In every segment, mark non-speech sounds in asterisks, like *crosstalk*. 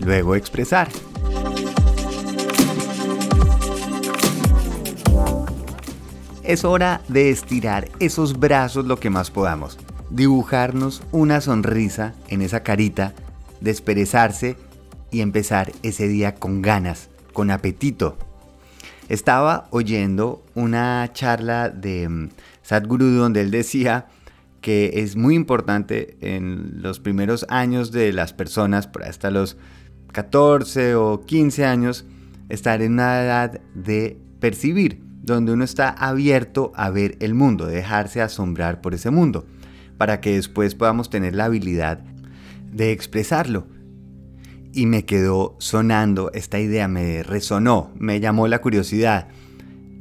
luego expresar. Es hora de estirar esos brazos lo que más podamos, dibujarnos una sonrisa en esa carita, desperezarse y empezar ese día con ganas, con apetito. Estaba oyendo una charla de mm, Sadhguru donde él decía que es muy importante en los primeros años de las personas, por hasta los 14 o 15 años, estar en una edad de percibir, donde uno está abierto a ver el mundo, dejarse asombrar por ese mundo, para que después podamos tener la habilidad de expresarlo. Y me quedó sonando esta idea, me resonó, me llamó la curiosidad.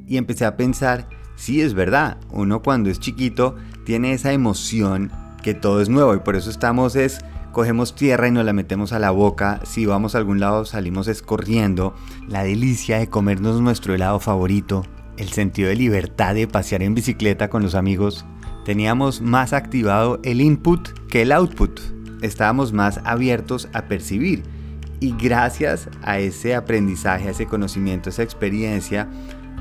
Y empecé a pensar, sí es verdad, uno cuando es chiquito tiene esa emoción que todo es nuevo y por eso estamos es cogemos tierra y nos la metemos a la boca, si vamos a algún lado salimos escorriendo, la delicia de comernos nuestro helado favorito, el sentido de libertad de pasear en bicicleta con los amigos, teníamos más activado el input que el output, estábamos más abiertos a percibir. Y gracias a ese aprendizaje, a ese conocimiento, a esa experiencia,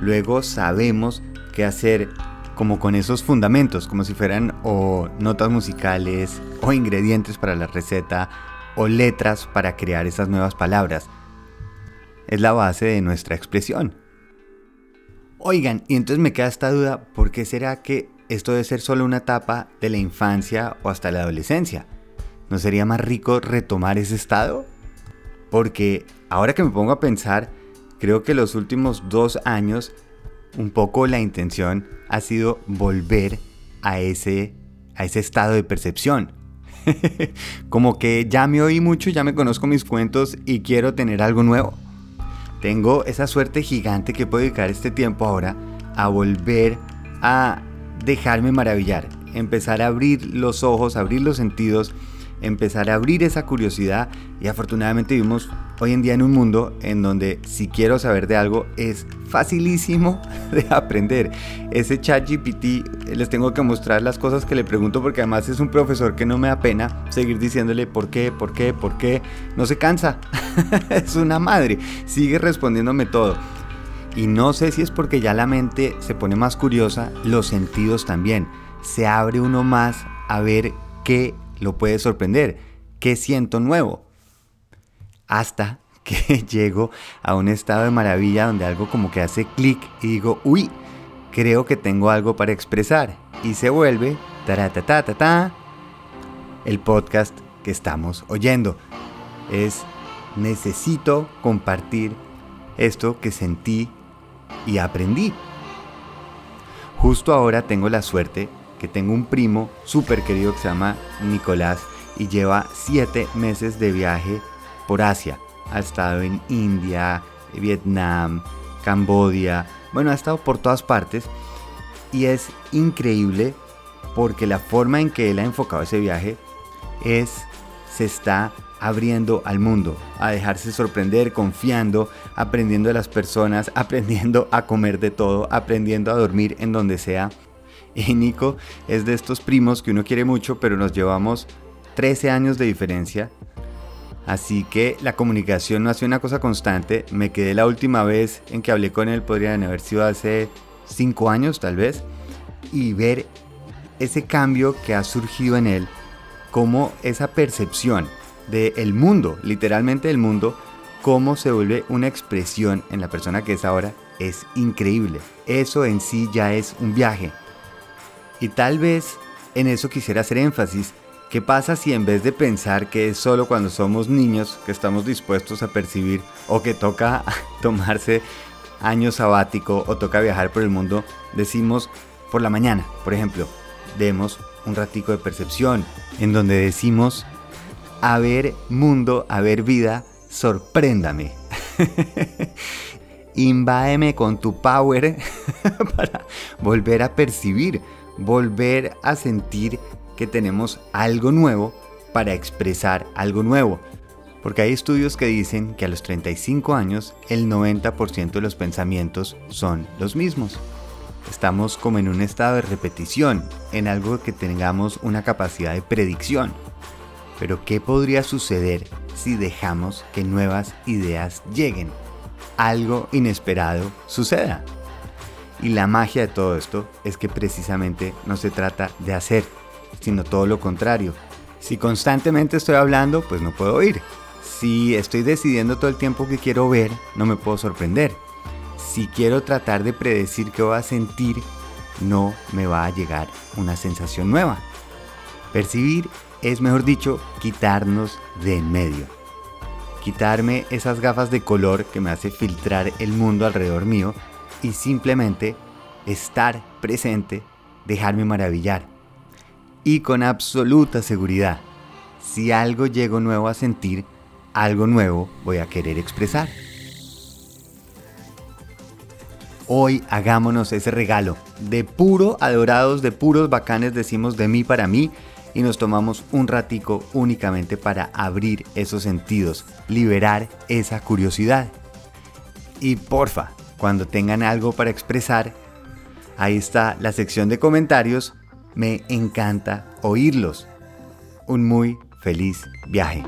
luego sabemos qué hacer como con esos fundamentos, como si fueran o notas musicales o ingredientes para la receta o letras para crear esas nuevas palabras. Es la base de nuestra expresión. Oigan, y entonces me queda esta duda, ¿por qué será que esto debe ser solo una etapa de la infancia o hasta la adolescencia? ¿No sería más rico retomar ese estado? Porque ahora que me pongo a pensar, creo que los últimos dos años un poco la intención ha sido volver a ese, a ese estado de percepción. *laughs* Como que ya me oí mucho, ya me conozco mis cuentos y quiero tener algo nuevo. Tengo esa suerte gigante que puedo dedicar este tiempo ahora a volver a dejarme maravillar, empezar a abrir los ojos, abrir los sentidos empezar a abrir esa curiosidad y afortunadamente vivimos hoy en día en un mundo en donde si quiero saber de algo es facilísimo *laughs* de aprender. Ese chat GPT les tengo que mostrar las cosas que le pregunto porque además es un profesor que no me da pena seguir diciéndole por qué, por qué, por qué. No se cansa. *laughs* es una madre. Sigue respondiéndome todo. Y no sé si es porque ya la mente se pone más curiosa, los sentidos también. Se abre uno más a ver qué lo puede sorprender. ¿Qué siento nuevo? Hasta *laughs* que llego a un estado de maravilla donde algo como que hace clic y digo, uy, creo que tengo algo para expresar. Y se vuelve, ta el podcast que estamos oyendo. Es necesito compartir esto que sentí y aprendí. Justo ahora tengo la suerte que tengo un primo súper querido que se llama Nicolás y lleva siete meses de viaje por Asia. Ha estado en India, Vietnam, Cambodia, bueno, ha estado por todas partes y es increíble porque la forma en que él ha enfocado ese viaje es, se está abriendo al mundo, a dejarse sorprender, confiando, aprendiendo de las personas, *laughs* aprendiendo a comer de todo, aprendiendo a dormir en donde sea y Nico es de estos primos que uno quiere mucho, pero nos llevamos 13 años de diferencia. Así que la comunicación no ha sido una cosa constante. Me quedé la última vez en que hablé con él, podrían haber sido hace 5 años tal vez. Y ver ese cambio que ha surgido en él, como esa percepción del mundo, literalmente del mundo, cómo se vuelve una expresión en la persona que es ahora, es increíble. Eso en sí ya es un viaje. Y tal vez en eso quisiera hacer énfasis. ¿Qué pasa si en vez de pensar que es solo cuando somos niños que estamos dispuestos a percibir o que toca *laughs* tomarse año sabático o toca viajar por el mundo, decimos por la mañana, por ejemplo, demos un ratico de percepción en donde decimos, a ver mundo, a ver vida, sorpréndame. *laughs* Invádeme con tu power *laughs* para volver a percibir volver a sentir que tenemos algo nuevo para expresar algo nuevo. Porque hay estudios que dicen que a los 35 años el 90% de los pensamientos son los mismos. Estamos como en un estado de repetición, en algo que tengamos una capacidad de predicción. Pero ¿qué podría suceder si dejamos que nuevas ideas lleguen, algo inesperado suceda. Y la magia de todo esto es que precisamente no se trata de hacer, sino todo lo contrario. Si constantemente estoy hablando, pues no puedo oír. Si estoy decidiendo todo el tiempo que quiero ver, no me puedo sorprender. Si quiero tratar de predecir qué voy a sentir, no me va a llegar una sensación nueva. Percibir es, mejor dicho, quitarnos de en medio. Quitarme esas gafas de color que me hace filtrar el mundo alrededor mío y simplemente estar presente, dejarme maravillar. Y con absoluta seguridad, si algo llego nuevo a sentir, algo nuevo voy a querer expresar. Hoy hagámonos ese regalo. De puro adorados, de puros bacanes decimos de mí para mí y nos tomamos un ratico únicamente para abrir esos sentidos, liberar esa curiosidad. Y porfa, cuando tengan algo para expresar, ahí está la sección de comentarios. Me encanta oírlos. Un muy feliz viaje.